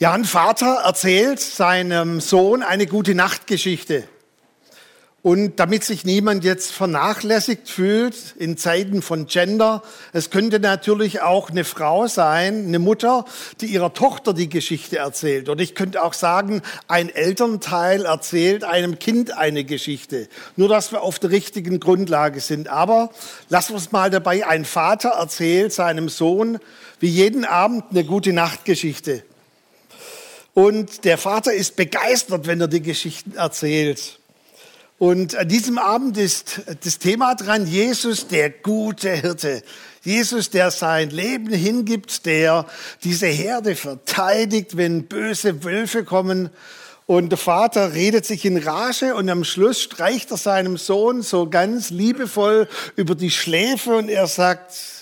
Ja, ein Vater erzählt seinem Sohn eine gute Nachtgeschichte. Und damit sich niemand jetzt vernachlässigt fühlt in Zeiten von Gender, es könnte natürlich auch eine Frau sein, eine Mutter, die ihrer Tochter die Geschichte erzählt. Oder ich könnte auch sagen, ein Elternteil erzählt einem Kind eine Geschichte. Nur, dass wir auf der richtigen Grundlage sind. Aber lassen wir es mal dabei. Ein Vater erzählt seinem Sohn wie jeden Abend eine gute Nachtgeschichte. Und der Vater ist begeistert, wenn er die Geschichten erzählt. Und an diesem Abend ist das Thema dran, Jesus, der gute Hirte. Jesus, der sein Leben hingibt, der diese Herde verteidigt, wenn böse Wölfe kommen. Und der Vater redet sich in Rage und am Schluss streicht er seinem Sohn so ganz liebevoll über die Schläfe und er sagt,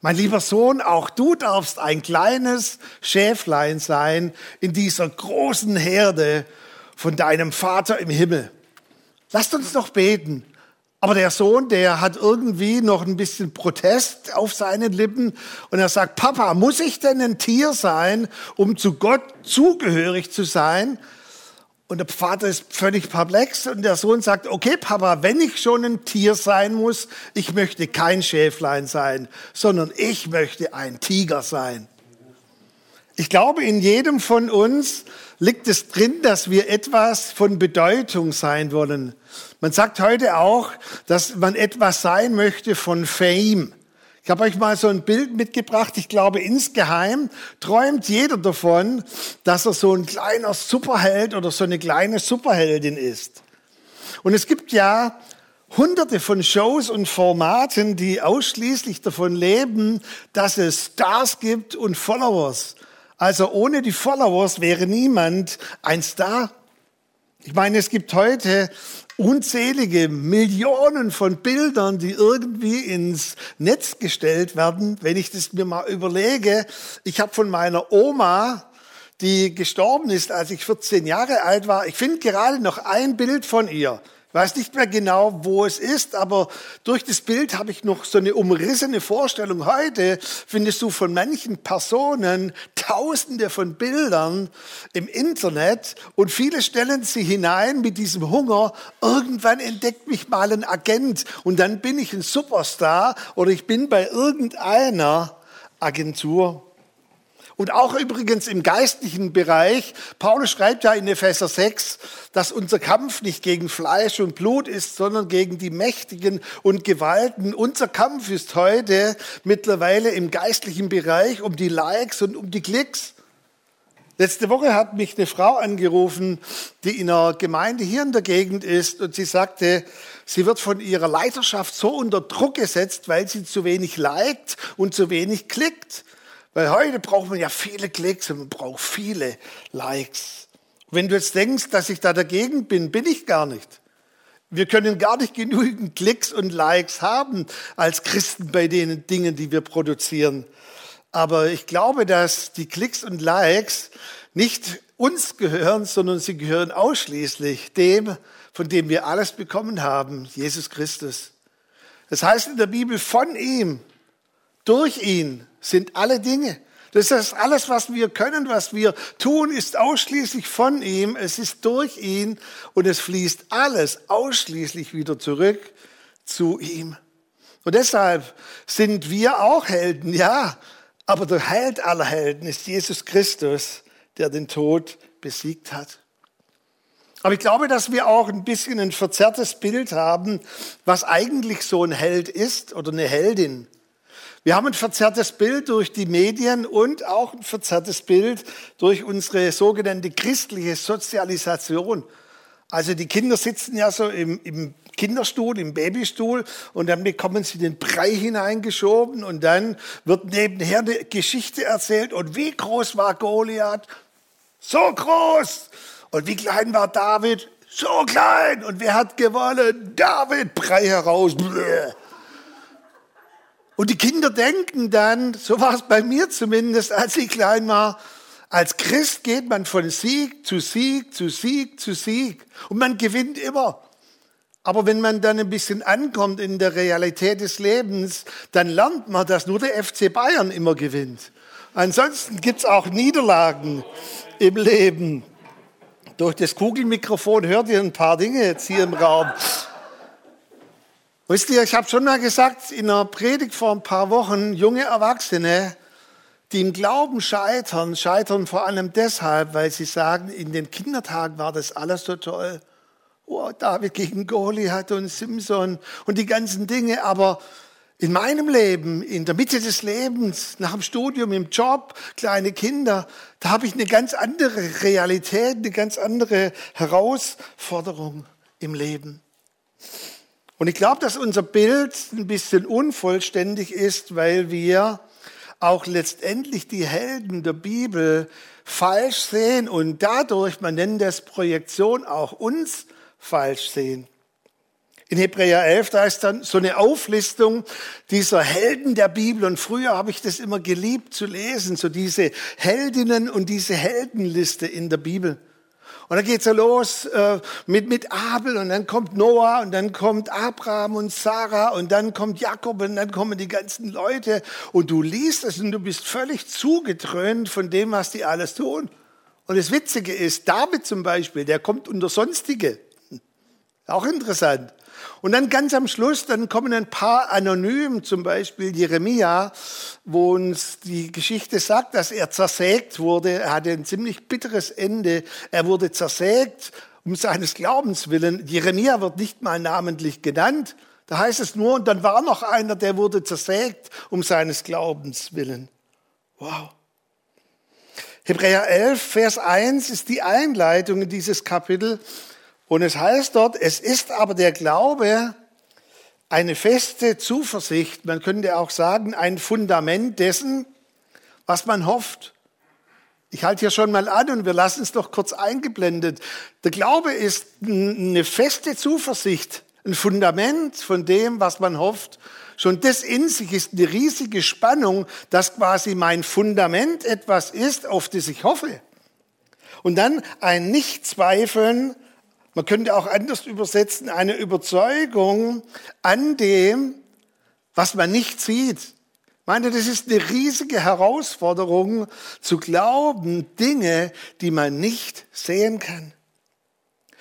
mein lieber Sohn, auch du darfst ein kleines Schäflein sein in dieser großen Herde von deinem Vater im Himmel. Lasst uns doch beten. Aber der Sohn, der hat irgendwie noch ein bisschen Protest auf seinen Lippen und er sagt, Papa, muss ich denn ein Tier sein, um zu Gott zugehörig zu sein? Und der Vater ist völlig perplex und der Sohn sagt, okay Papa, wenn ich schon ein Tier sein muss, ich möchte kein Schäflein sein, sondern ich möchte ein Tiger sein. Ich glaube, in jedem von uns liegt es drin, dass wir etwas von Bedeutung sein wollen. Man sagt heute auch, dass man etwas sein möchte von Fame. Ich habe euch mal so ein Bild mitgebracht. Ich glaube, insgeheim träumt jeder davon, dass er so ein kleiner Superheld oder so eine kleine Superheldin ist. Und es gibt ja hunderte von Shows und Formaten, die ausschließlich davon leben, dass es Stars gibt und Followers. Also ohne die Followers wäre niemand ein Star. Ich meine, es gibt heute unzählige Millionen von Bildern, die irgendwie ins Netz gestellt werden. Wenn ich das mir mal überlege, ich habe von meiner Oma, die gestorben ist, als ich 14 Jahre alt war, ich finde gerade noch ein Bild von ihr. Ich weiß nicht mehr genau, wo es ist, aber durch das Bild habe ich noch so eine umrissene Vorstellung. Heute findest du von manchen Personen tausende von Bildern im Internet und viele stellen sie hinein mit diesem Hunger. Irgendwann entdeckt mich mal ein Agent und dann bin ich ein Superstar oder ich bin bei irgendeiner Agentur. Und auch übrigens im geistlichen Bereich. Paulus schreibt ja in Epheser 6, dass unser Kampf nicht gegen Fleisch und Blut ist, sondern gegen die Mächtigen und Gewalten. Unser Kampf ist heute mittlerweile im geistlichen Bereich um die Likes und um die Klicks. Letzte Woche hat mich eine Frau angerufen, die in einer Gemeinde hier in der Gegend ist und sie sagte, sie wird von ihrer Leiterschaft so unter Druck gesetzt, weil sie zu wenig liked und zu wenig klickt. Weil heute braucht man ja viele Klicks und man braucht viele Likes. Wenn du jetzt denkst, dass ich da dagegen bin, bin ich gar nicht. Wir können gar nicht genügend Klicks und Likes haben als Christen bei den Dingen, die wir produzieren. Aber ich glaube, dass die Klicks und Likes nicht uns gehören, sondern sie gehören ausschließlich dem, von dem wir alles bekommen haben, Jesus Christus. Das heißt in der Bibel, von ihm, durch ihn sind alle Dinge. Das ist alles, was wir können, was wir tun, ist ausschließlich von ihm. Es ist durch ihn und es fließt alles ausschließlich wieder zurück zu ihm. Und deshalb sind wir auch Helden, ja. Aber der Held aller Helden ist Jesus Christus, der den Tod besiegt hat. Aber ich glaube, dass wir auch ein bisschen ein verzerrtes Bild haben, was eigentlich so ein Held ist oder eine Heldin. Wir haben ein verzerrtes Bild durch die Medien und auch ein verzerrtes Bild durch unsere sogenannte christliche Sozialisation. Also die Kinder sitzen ja so im, im Kinderstuhl, im Babystuhl und dann bekommen sie den Brei hineingeschoben und dann wird nebenher eine Geschichte erzählt und wie groß war Goliath? So groß! Und wie klein war David? So klein! Und wer hat gewonnen? David! Brei heraus! Bläh. Und die Kinder denken dann, so war es bei mir zumindest, als ich klein war, als Christ geht man von Sieg zu Sieg zu Sieg zu Sieg und man gewinnt immer. Aber wenn man dann ein bisschen ankommt in der Realität des Lebens, dann lernt man, dass nur der FC Bayern immer gewinnt. Ansonsten gibt es auch Niederlagen im Leben. Durch das Kugelmikrofon hört ihr ein paar Dinge jetzt hier im Raum. Wisst ihr, ich habe schon mal gesagt, in einer Predigt vor ein paar Wochen, junge Erwachsene, die im Glauben scheitern, scheitern vor allem deshalb, weil sie sagen, in den Kindertagen war das alles so toll. Oh, David gegen Goliath und Simson und die ganzen Dinge. Aber in meinem Leben, in der Mitte des Lebens, nach dem Studium, im Job, kleine Kinder, da habe ich eine ganz andere Realität, eine ganz andere Herausforderung im Leben. Und ich glaube, dass unser Bild ein bisschen unvollständig ist, weil wir auch letztendlich die Helden der Bibel falsch sehen und dadurch, man nennt das Projektion, auch uns falsch sehen. In Hebräer 11, da ist dann so eine Auflistung dieser Helden der Bibel. Und früher habe ich das immer geliebt zu lesen, so diese Heldinnen und diese Heldenliste in der Bibel. Und dann geht's ja los äh, mit, mit Abel und dann kommt Noah und dann kommt Abraham und Sarah und dann kommt Jakob und dann kommen die ganzen Leute und du liest es und du bist völlig zugetrönt von dem, was die alles tun. Und das Witzige ist, David zum Beispiel, der kommt unter Sonstige. Auch interessant. Und dann ganz am Schluss, dann kommen ein paar anonym, zum Beispiel Jeremia, wo uns die Geschichte sagt, dass er zersägt wurde. Er hatte ein ziemlich bitteres Ende. Er wurde zersägt um seines Glaubens willen. Jeremia wird nicht mal namentlich genannt. Da heißt es nur, und dann war noch einer, der wurde zersägt um seines Glaubens willen. Wow. Hebräer 11, Vers 1 ist die Einleitung in dieses Kapitel. Und es heißt dort, es ist aber der Glaube eine feste Zuversicht, man könnte auch sagen, ein Fundament dessen, was man hofft. Ich halte hier schon mal an und wir lassen es doch kurz eingeblendet. Der Glaube ist eine feste Zuversicht, ein Fundament von dem, was man hofft. Schon das in sich ist eine riesige Spannung, dass quasi mein Fundament etwas ist, auf das ich hoffe. Und dann ein Nichtzweifeln man könnte auch anders übersetzen, eine Überzeugung an dem, was man nicht sieht. Ich meine, das ist eine riesige Herausforderung zu glauben, Dinge, die man nicht sehen kann.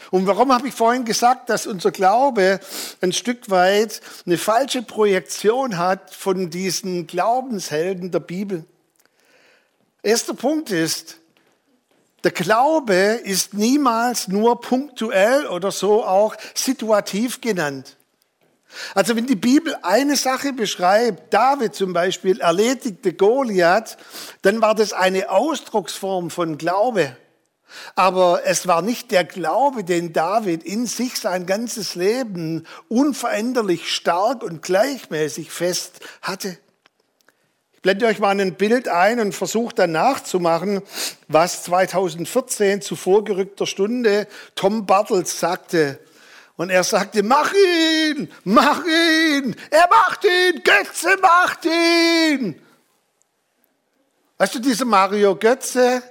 Und warum habe ich vorhin gesagt, dass unser Glaube ein Stück weit eine falsche Projektion hat von diesen Glaubenshelden der Bibel? Erster Punkt ist, der Glaube ist niemals nur punktuell oder so auch situativ genannt. Also wenn die Bibel eine Sache beschreibt, David zum Beispiel erledigte Goliath, dann war das eine Ausdrucksform von Glaube. Aber es war nicht der Glaube, den David in sich sein ganzes Leben unveränderlich stark und gleichmäßig fest hatte. Ich blende euch mal ein Bild ein und versuche dann nachzumachen, was 2014 zu vorgerückter Stunde Tom Bartels sagte. Und er sagte, mach ihn, mach ihn, er macht ihn, Götze macht ihn. Weißt du, dieser Mario Götze,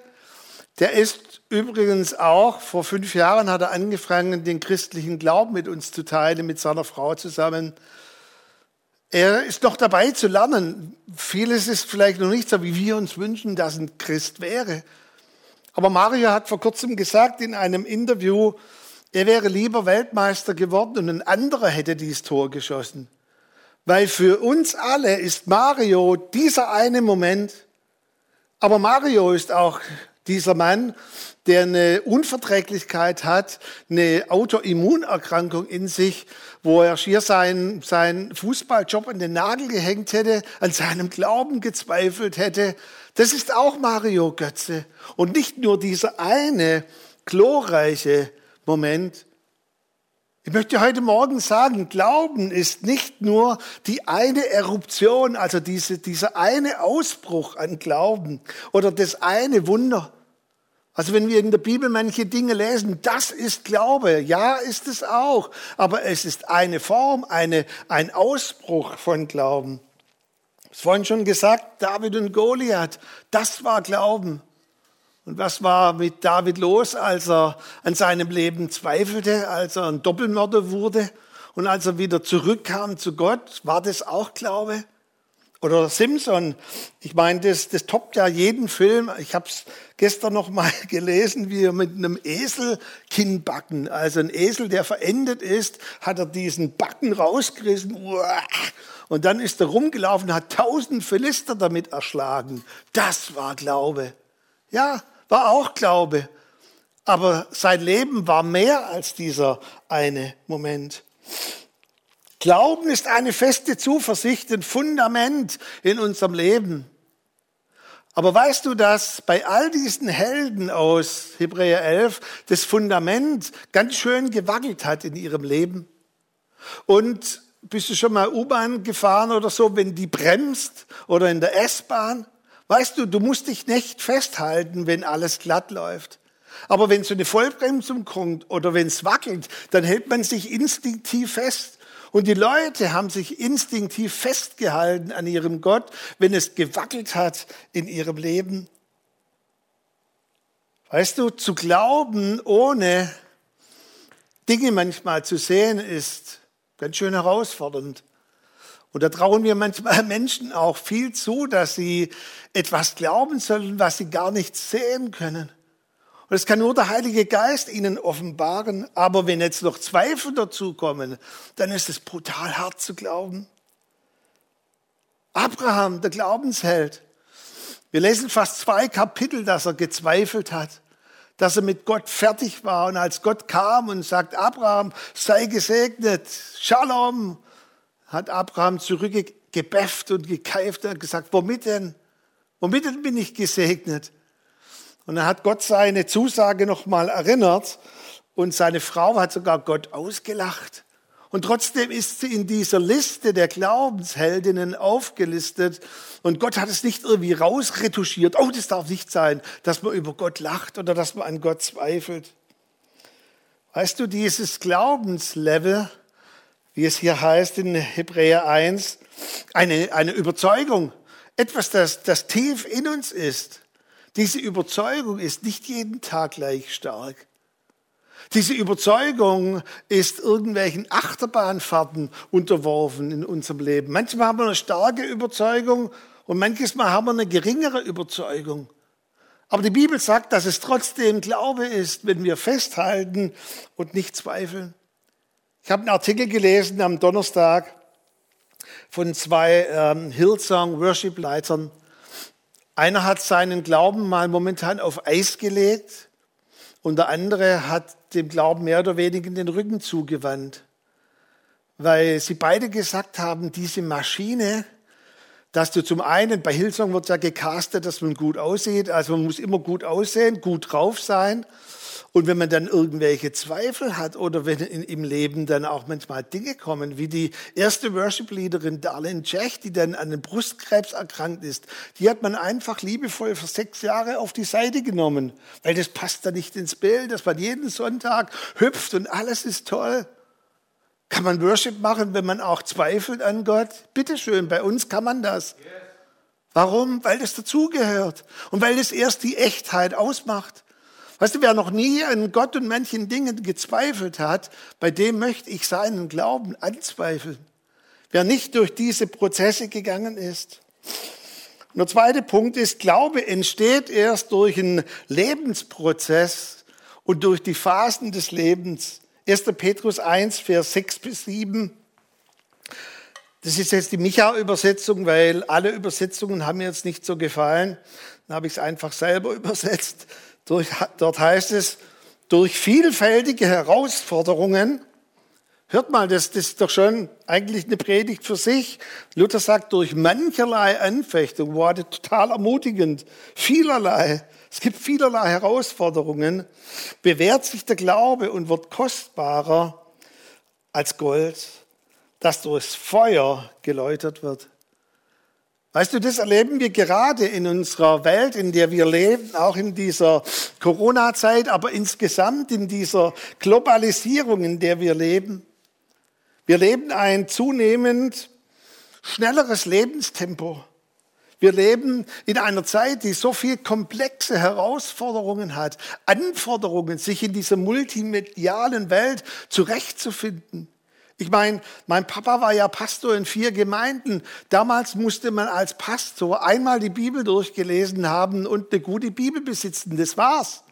der ist übrigens auch, vor fünf Jahren hat er angefangen, den christlichen Glauben mit uns zu teilen, mit seiner Frau zusammen. Er ist noch dabei zu lernen. Vieles ist vielleicht noch nicht so, wie wir uns wünschen, dass ein Christ wäre. Aber Mario hat vor kurzem gesagt in einem Interview, er wäre lieber Weltmeister geworden und ein anderer hätte dieses Tor geschossen. Weil für uns alle ist Mario dieser eine Moment. Aber Mario ist auch dieser Mann, der eine Unverträglichkeit hat, eine Autoimmunerkrankung in sich, wo er schier seinen, seinen Fußballjob an den Nagel gehängt hätte, an seinem Glauben gezweifelt hätte. Das ist auch Mario Götze. Und nicht nur dieser eine glorreiche Moment. Ich möchte heute Morgen sagen, Glauben ist nicht nur die eine Eruption, also diese, dieser eine Ausbruch an Glauben oder das eine Wunder, also wenn wir in der Bibel manche Dinge lesen, das ist Glaube. Ja, ist es auch. Aber es ist eine Form, eine, ein Ausbruch von Glauben. Ich habe vorhin schon gesagt, David und Goliath, das war Glauben. Und was war mit David los, als er an seinem Leben zweifelte, als er ein Doppelmörder wurde und als er wieder zurückkam zu Gott? War das auch Glaube? Oder Simpson, ich meine, das, das toppt ja jeden Film. Ich habe es gestern noch mal gelesen, wie er mit einem Esel Kinnbacken, also ein Esel, der verendet ist, hat er diesen Backen rausgerissen. Und dann ist er rumgelaufen, hat tausend Philister damit erschlagen. Das war Glaube. Ja, war auch Glaube. Aber sein Leben war mehr als dieser eine Moment. Glauben ist eine feste Zuversicht, ein Fundament in unserem Leben. Aber weißt du, dass bei all diesen Helden aus Hebräer 11 das Fundament ganz schön gewackelt hat in ihrem Leben? Und bist du schon mal U-Bahn gefahren oder so, wenn die bremst oder in der S-Bahn? Weißt du, du musst dich nicht festhalten, wenn alles glatt läuft. Aber wenn so eine Vollbremsung kommt oder wenn es wackelt, dann hält man sich instinktiv fest. Und die Leute haben sich instinktiv festgehalten an ihrem Gott, wenn es gewackelt hat in ihrem Leben. Weißt du, zu glauben, ohne Dinge manchmal zu sehen, ist ganz schön herausfordernd. Und da trauen wir manchmal Menschen auch viel zu, dass sie etwas glauben sollen, was sie gar nicht sehen können. Und es kann nur der Heilige Geist ihnen offenbaren. Aber wenn jetzt noch Zweifel dazukommen, dann ist es brutal hart zu glauben. Abraham, der Glaubensheld. Wir lesen fast zwei Kapitel, dass er gezweifelt hat, dass er mit Gott fertig war. Und als Gott kam und sagt, Abraham, sei gesegnet, Shalom, hat Abraham zurückgebefft und gekeift und gesagt, womit denn? Womit denn bin ich gesegnet? Und dann hat Gott seine Zusage nochmal erinnert und seine Frau hat sogar Gott ausgelacht. Und trotzdem ist sie in dieser Liste der Glaubensheldinnen aufgelistet. Und Gott hat es nicht irgendwie rausretuschiert. Oh, das darf nicht sein, dass man über Gott lacht oder dass man an Gott zweifelt. Weißt du, dieses Glaubenslevel, wie es hier heißt in Hebräer 1, eine, eine Überzeugung, etwas, das, das tief in uns ist, diese Überzeugung ist nicht jeden Tag gleich stark. Diese Überzeugung ist irgendwelchen Achterbahnfahrten unterworfen in unserem Leben. Manchmal haben wir eine starke Überzeugung und manches Mal haben wir eine geringere Überzeugung. Aber die Bibel sagt, dass es trotzdem Glaube ist, wenn wir festhalten und nicht zweifeln. Ich habe einen Artikel gelesen am Donnerstag von zwei ähm, Hillsong Worship Leitern. Einer hat seinen Glauben mal momentan auf Eis gelegt und der andere hat dem Glauben mehr oder weniger den Rücken zugewandt, weil sie beide gesagt haben, diese Maschine, dass du zum einen, bei Hillsong wird ja gecastet, dass man gut aussieht, also man muss immer gut aussehen, gut drauf sein. Und wenn man dann irgendwelche Zweifel hat oder wenn in, im Leben dann auch manchmal Dinge kommen, wie die erste Worship-Leaderin Darlene Czech, die dann an den Brustkrebs erkrankt ist, die hat man einfach liebevoll für sechs Jahre auf die Seite genommen, weil das passt da nicht ins Bild, dass man jeden Sonntag hüpft und alles ist toll. Kann man Worship machen, wenn man auch zweifelt an Gott? Bitteschön, bei uns kann man das. Warum? Weil das dazugehört und weil das erst die Echtheit ausmacht. Weißt du, wer noch nie an Gott und manchen Dingen gezweifelt hat, bei dem möchte ich seinen Glauben anzweifeln. Wer nicht durch diese Prozesse gegangen ist. Und der zweite Punkt ist, Glaube entsteht erst durch einen Lebensprozess und durch die Phasen des Lebens. 1. Petrus 1, Vers 6 bis 7. Das ist jetzt die Micha-Übersetzung, weil alle Übersetzungen haben mir jetzt nicht so gefallen. Dann habe ich es einfach selber übersetzt. Durch, dort heißt es, durch vielfältige Herausforderungen, hört mal, das, das ist doch schon eigentlich eine Predigt für sich. Luther sagt, durch mancherlei Anfechtung, wow, total ermutigend, vielerlei, es gibt vielerlei Herausforderungen, bewährt sich der Glaube und wird kostbarer als Gold, das durchs Feuer geläutert wird. Weißt du, das erleben wir gerade in unserer Welt, in der wir leben, auch in dieser Corona-Zeit, aber insgesamt in dieser Globalisierung, in der wir leben. Wir leben ein zunehmend schnelleres Lebenstempo. Wir leben in einer Zeit, die so viel komplexe Herausforderungen hat, Anforderungen, sich in dieser multimedialen Welt zurechtzufinden Ich meine, mein Papa war ja Pastor in vier Gemeinden. Damals musste man als Pastor einmal die Bibel durchgelesen haben und eine gute Bibel besitzen. Das war's.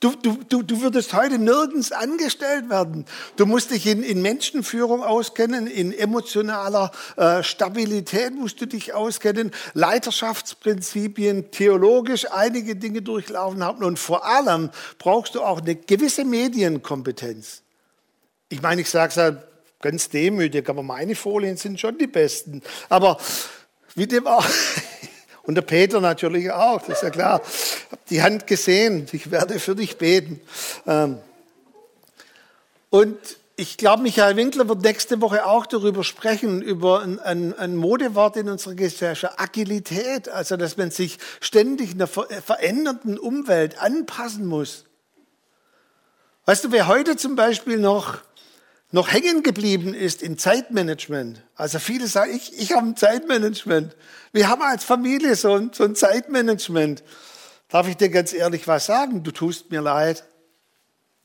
Du, du, du, du würdest heute nirgends angestellt werden. Du musst dich in, in Menschenführung auskennen, in emotionaler äh, Stabilität musst du dich auskennen, Leiterschaftsprinzipien, theologisch einige Dinge durchlaufen haben und vor allem brauchst du auch eine gewisse Medienkompetenz. Ich meine, ich sage es halt ganz demütig, aber meine Folien sind schon die besten. Aber wie dem auch. Und der Peter natürlich auch, das ist ja klar. Hab die Hand gesehen, ich werde für dich beten. Ähm, und ich glaube, Michael Winkler wird nächste Woche auch darüber sprechen, über ein, ein, ein, Modewort in unserer Gesellschaft, Agilität, also dass man sich ständig einer verändernden Umwelt anpassen muss. Weißt du, wer heute zum Beispiel noch noch hängen geblieben ist in Zeitmanagement. Also viele sagen, ich, ich habe ein Zeitmanagement. Wir haben als Familie so ein, so ein Zeitmanagement. Darf ich dir ganz ehrlich was sagen? Du tust mir leid.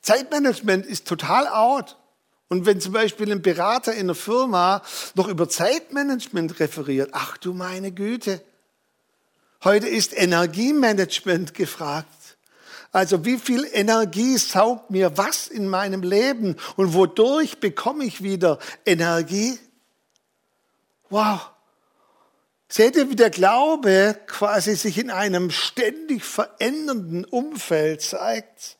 Zeitmanagement ist total out. Und wenn zum Beispiel ein Berater in einer Firma noch über Zeitmanagement referiert, ach du meine Güte. Heute ist Energiemanagement gefragt. Also wie viel Energie saugt mir was in meinem Leben und wodurch bekomme ich wieder Energie? Wow. Seht ihr, wie der Glaube quasi sich in einem ständig verändernden Umfeld zeigt?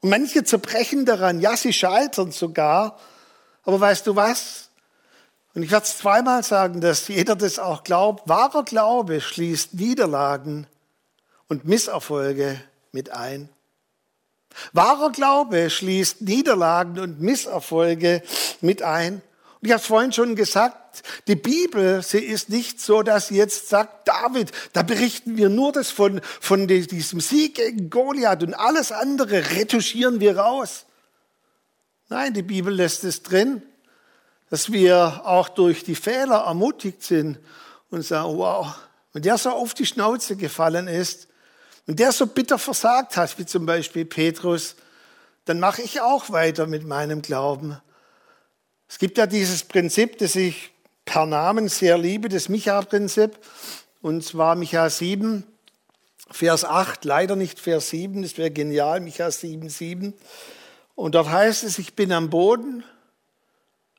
Und manche zerbrechen daran, ja, sie scheitern sogar. Aber weißt du was? Und ich werde es zweimal sagen, dass jeder das auch glaubt. Wahrer Glaube schließt Niederlagen und Misserfolge mit ein. Wahrer Glaube schließt Niederlagen und Misserfolge mit ein. Und ich habe es vorhin schon gesagt, die Bibel, sie ist nicht so, dass sie jetzt sagt, David, da berichten wir nur das von, von diesem Sieg gegen Goliath und alles andere retuschieren wir raus. Nein, die Bibel lässt es drin, dass wir auch durch die Fehler ermutigt sind und sagen, wow, wenn der so auf die Schnauze gefallen ist, und der so bitter versagt hat, wie zum Beispiel Petrus, dann mache ich auch weiter mit meinem Glauben. Es gibt ja dieses Prinzip, das ich per Namen sehr liebe, das Micha-Prinzip. Und zwar Micha 7, Vers 8, leider nicht Vers 7, das wäre genial, Micha 7, 7. Und dort heißt es, ich bin am Boden,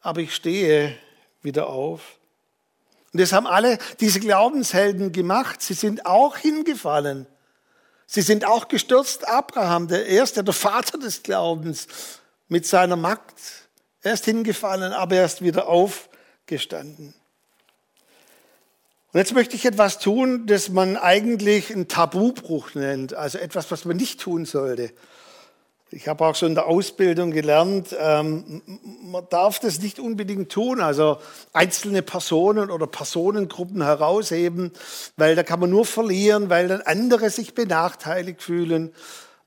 aber ich stehe wieder auf. Und das haben alle diese Glaubenshelden gemacht. Sie sind auch hingefallen. Sie sind auch gestürzt. Abraham, der erste, der Vater des Glaubens, mit seiner Magd. Er ist hingefallen, aber er ist wieder aufgestanden. Und jetzt möchte ich etwas tun, das man eigentlich einen Tabubruch nennt, also etwas, was man nicht tun sollte. Ich habe auch schon in der Ausbildung gelernt, ähm, man darf das nicht unbedingt tun, also einzelne Personen oder Personengruppen herausheben, weil da kann man nur verlieren, weil dann andere sich benachteiligt fühlen.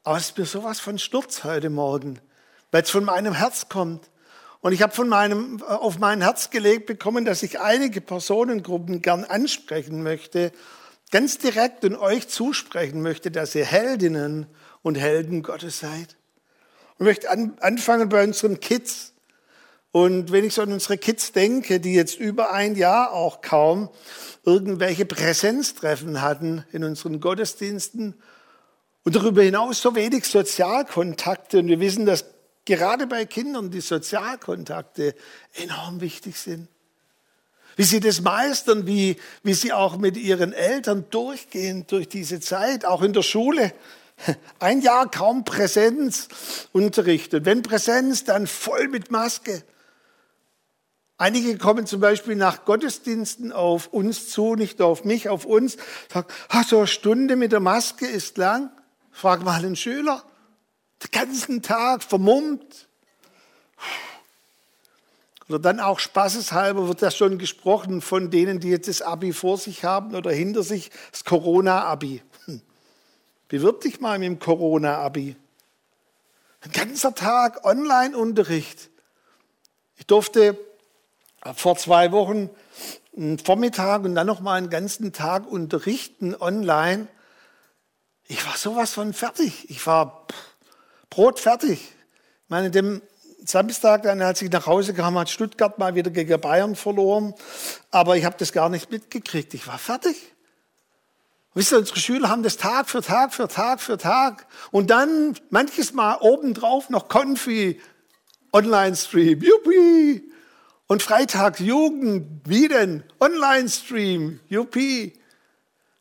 Aber es ist mir sowas von Sturz heute Morgen, weil es von meinem Herz kommt. Und ich habe von meinem, auf mein Herz gelegt bekommen, dass ich einige Personengruppen gern ansprechen möchte, ganz direkt und euch zusprechen möchte, dass ihr Heldinnen und Helden Gottes seid. Ich möchte an, anfangen bei unseren Kids. Und wenn ich so an unsere Kids denke, die jetzt über ein Jahr auch kaum irgendwelche Präsenztreffen hatten in unseren Gottesdiensten und darüber hinaus so wenig Sozialkontakte. Und wir wissen, dass gerade bei Kindern die Sozialkontakte enorm wichtig sind. Wie sie das meistern, wie, wie sie auch mit ihren Eltern durchgehen durch diese Zeit, auch in der Schule. Ein Jahr kaum Präsenzunterricht. Und wenn Präsenz, dann voll mit Maske. Einige kommen zum Beispiel nach Gottesdiensten auf uns zu, nicht auf mich, auf uns. Sagen, ah, so eine Stunde mit der Maske ist lang. Frag mal einen Schüler. Den ganzen Tag vermummt. Oder dann auch spaßeshalber wird das schon gesprochen von denen, die jetzt das Abi vor sich haben oder hinter sich, das Corona-Abi. Bewirb dich mal mit dem Corona-Abi. Ein ganzer Tag Online-Unterricht. Ich durfte vor zwei Wochen einen Vormittag und dann noch mal einen ganzen Tag unterrichten online. Ich war sowas von fertig. Ich war brotfertig. Ich meine, dem Samstag, dann, als ich nach Hause kam, hat Stuttgart mal wieder gegen Bayern verloren. Aber ich habe das gar nicht mitgekriegt. Ich war fertig. Wisst ihr, unsere Schüler haben das Tag für Tag für Tag für Tag. Und dann manches Mal obendrauf noch Konfi, Online-Stream, juppie. Und Freitag Jugend, wie denn? Online-Stream, juppie.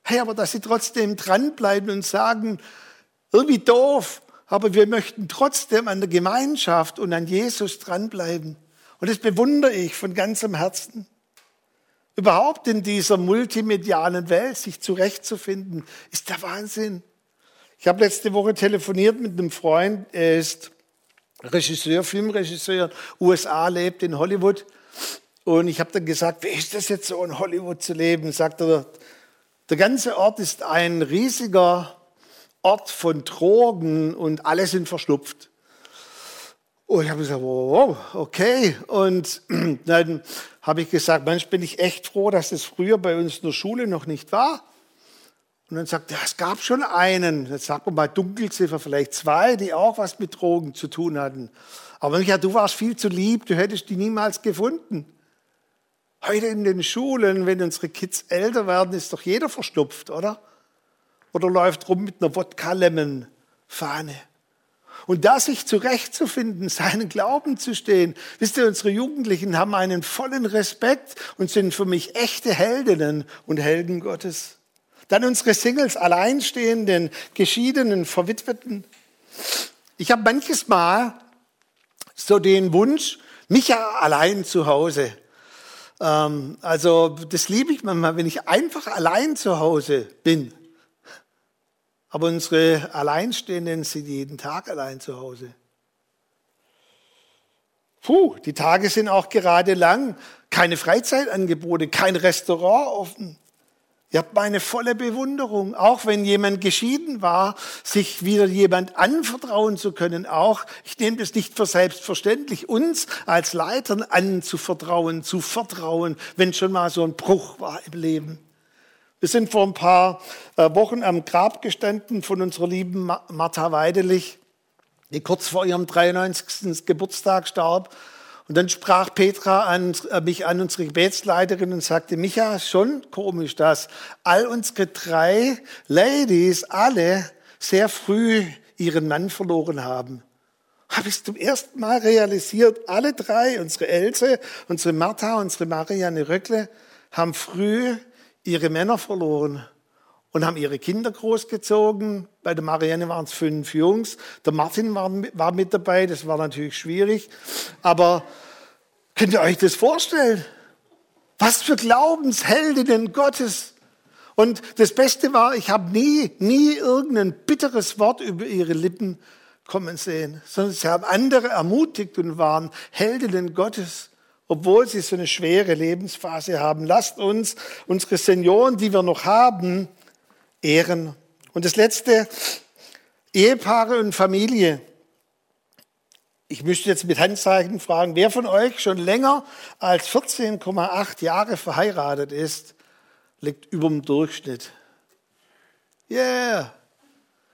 Hey, aber dass sie trotzdem dranbleiben und sagen, irgendwie doof, aber wir möchten trotzdem an der Gemeinschaft und an Jesus dranbleiben. Und das bewundere ich von ganzem Herzen. Überhaupt in dieser multimedialen Welt sich zurechtzufinden, ist der Wahnsinn. Ich habe letzte Woche telefoniert mit einem Freund, er ist Regisseur, Filmregisseur, USA, lebt in Hollywood. Und ich habe dann gesagt, wie ist das jetzt so in Hollywood zu leben? Sagt er, der ganze Ort ist ein riesiger Ort von Drogen und alle sind verschlupft. Und ich habe gesagt, wow, okay. Und dann habe ich gesagt, manchmal bin ich echt froh, dass das früher bei uns in der Schule noch nicht war. Und dann sagt er, es gab schon einen, jetzt sagt man mal Dunkelziffer, vielleicht zwei, die auch was mit Drogen zu tun hatten. Aber Micha, du warst viel zu lieb, du hättest die niemals gefunden. Heute in den Schulen, wenn unsere Kids älter werden, ist doch jeder verstopft, oder? Oder läuft rum mit einer Wodka-Lemon-Fahne. Und da sich zurechtzufinden, seinen Glauben zu stehen. Wisst ihr, unsere Jugendlichen haben einen vollen Respekt und sind für mich echte Heldinnen und Helden Gottes. Dann unsere Singles, Alleinstehenden, Geschiedenen, Verwitweten. Ich habe manches Mal so den Wunsch, mich ja allein zu Hause. Ähm, also das liebe ich manchmal, wenn ich einfach allein zu Hause bin. Aber unsere Alleinstehenden sind jeden Tag allein zu Hause. Puh, die Tage sind auch gerade lang. Keine Freizeitangebote, kein Restaurant offen. Ihr habt meine volle Bewunderung. Auch wenn jemand geschieden war, sich wieder jemand anvertrauen zu können. Auch, ich nehme das nicht für selbstverständlich, uns als Leitern anzuvertrauen, zu vertrauen, wenn schon mal so ein Bruch war im Leben. Wir sind vor ein paar äh, Wochen am Grab gestanden von unserer lieben Martha Weidelich, die kurz vor ihrem 93. Geburtstag starb. Und dann sprach Petra an, äh, mich an, unsere Gebetsleiterin, und sagte, Micha, schon komisch, dass all unsere drei Ladies alle sehr früh ihren Mann verloren haben. Habe ich zum ersten Mal realisiert, alle drei, unsere Else, unsere Martha, unsere Marianne Röckle, haben früh ihre Männer verloren und haben ihre Kinder großgezogen. Bei der Marianne waren es fünf Jungs. Der Martin war, war mit dabei, das war natürlich schwierig. Aber könnt ihr euch das vorstellen? Was für Glaubensheldinnen Gottes. Und das Beste war, ich habe nie, nie irgendein bitteres Wort über ihre Lippen kommen sehen, sondern sie haben andere ermutigt und waren Heldinnen Gottes obwohl sie so eine schwere Lebensphase haben. Lasst uns unsere Senioren, die wir noch haben, ehren. Und das letzte, Ehepaare und Familie. Ich müsste jetzt mit Handzeichen fragen, wer von euch schon länger als 14,8 Jahre verheiratet ist, liegt über dem Durchschnitt. Yeah.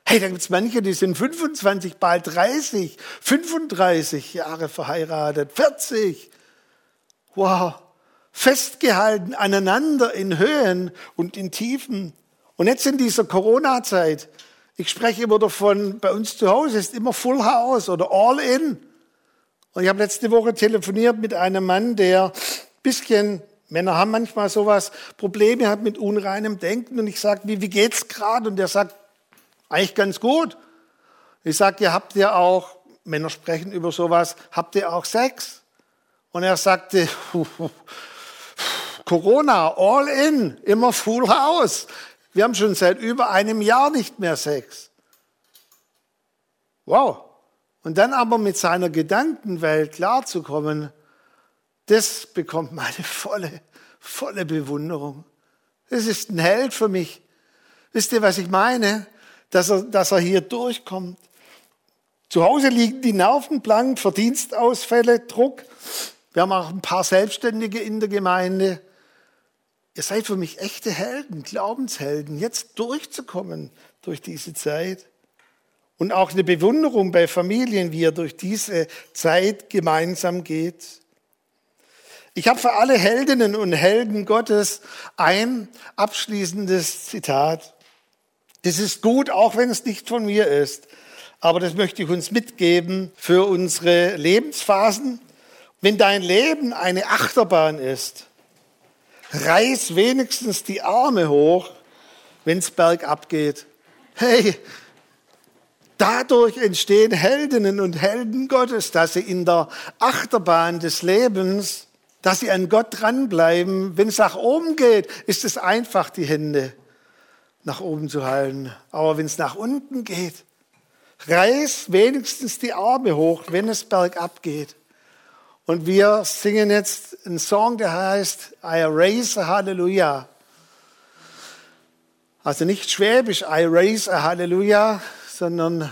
Hey, da gibt es manche, die sind 25, bald 30, 35 Jahre verheiratet, 40. Wow, festgehalten aneinander in Höhen und in Tiefen. Und jetzt in dieser Corona-Zeit, ich spreche immer davon, bei uns zu Hause ist immer Full House oder All In. Und ich habe letzte Woche telefoniert mit einem Mann, der bisschen, Männer haben manchmal sowas, Probleme hat mit unreinem Denken. Und ich sage, wie, wie geht's gerade? Und der sagt, eigentlich ganz gut. Ich sage, ihr habt ja auch, Männer sprechen über sowas, habt ihr auch Sex? Und er sagte, Corona, all in, immer full house. Wir haben schon seit über einem Jahr nicht mehr Sex. Wow. Und dann aber mit seiner Gedankenwelt klarzukommen, das bekommt meine volle, volle Bewunderung. Das ist ein Held für mich. Wisst ihr, was ich meine? Dass er, dass er hier durchkommt. Zu Hause liegen die Nerven blank, Verdienstausfälle, Druck. Wir haben auch ein paar Selbstständige in der Gemeinde. Ihr seid für mich echte Helden, Glaubenshelden, jetzt durchzukommen durch diese Zeit. und auch eine Bewunderung bei Familien, wie ihr durch diese Zeit gemeinsam geht. Ich habe für alle Heldinnen und Helden Gottes ein abschließendes Zitat. Das ist gut, auch wenn es nicht von mir ist. Aber das möchte ich uns mitgeben für unsere Lebensphasen. Wenn dein Leben eine Achterbahn ist, reiß wenigstens die Arme hoch, wenn es bergab geht. Hey, dadurch entstehen Heldinnen und Helden Gottes, dass sie in der Achterbahn des Lebens, dass sie an Gott dranbleiben. Wenn es nach oben geht, ist es einfach, die Hände nach oben zu halten. Aber wenn es nach unten geht, reiß wenigstens die Arme hoch, wenn es bergab geht. Und wir singen jetzt einen Song, der heißt I raise a Hallelujah. Also nicht schwäbisch, I raise a Hallelujah, sondern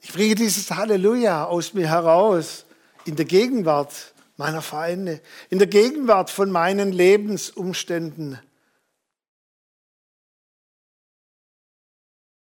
ich bringe dieses Halleluja aus mir heraus in der Gegenwart meiner Feinde, in der Gegenwart von meinen Lebensumständen.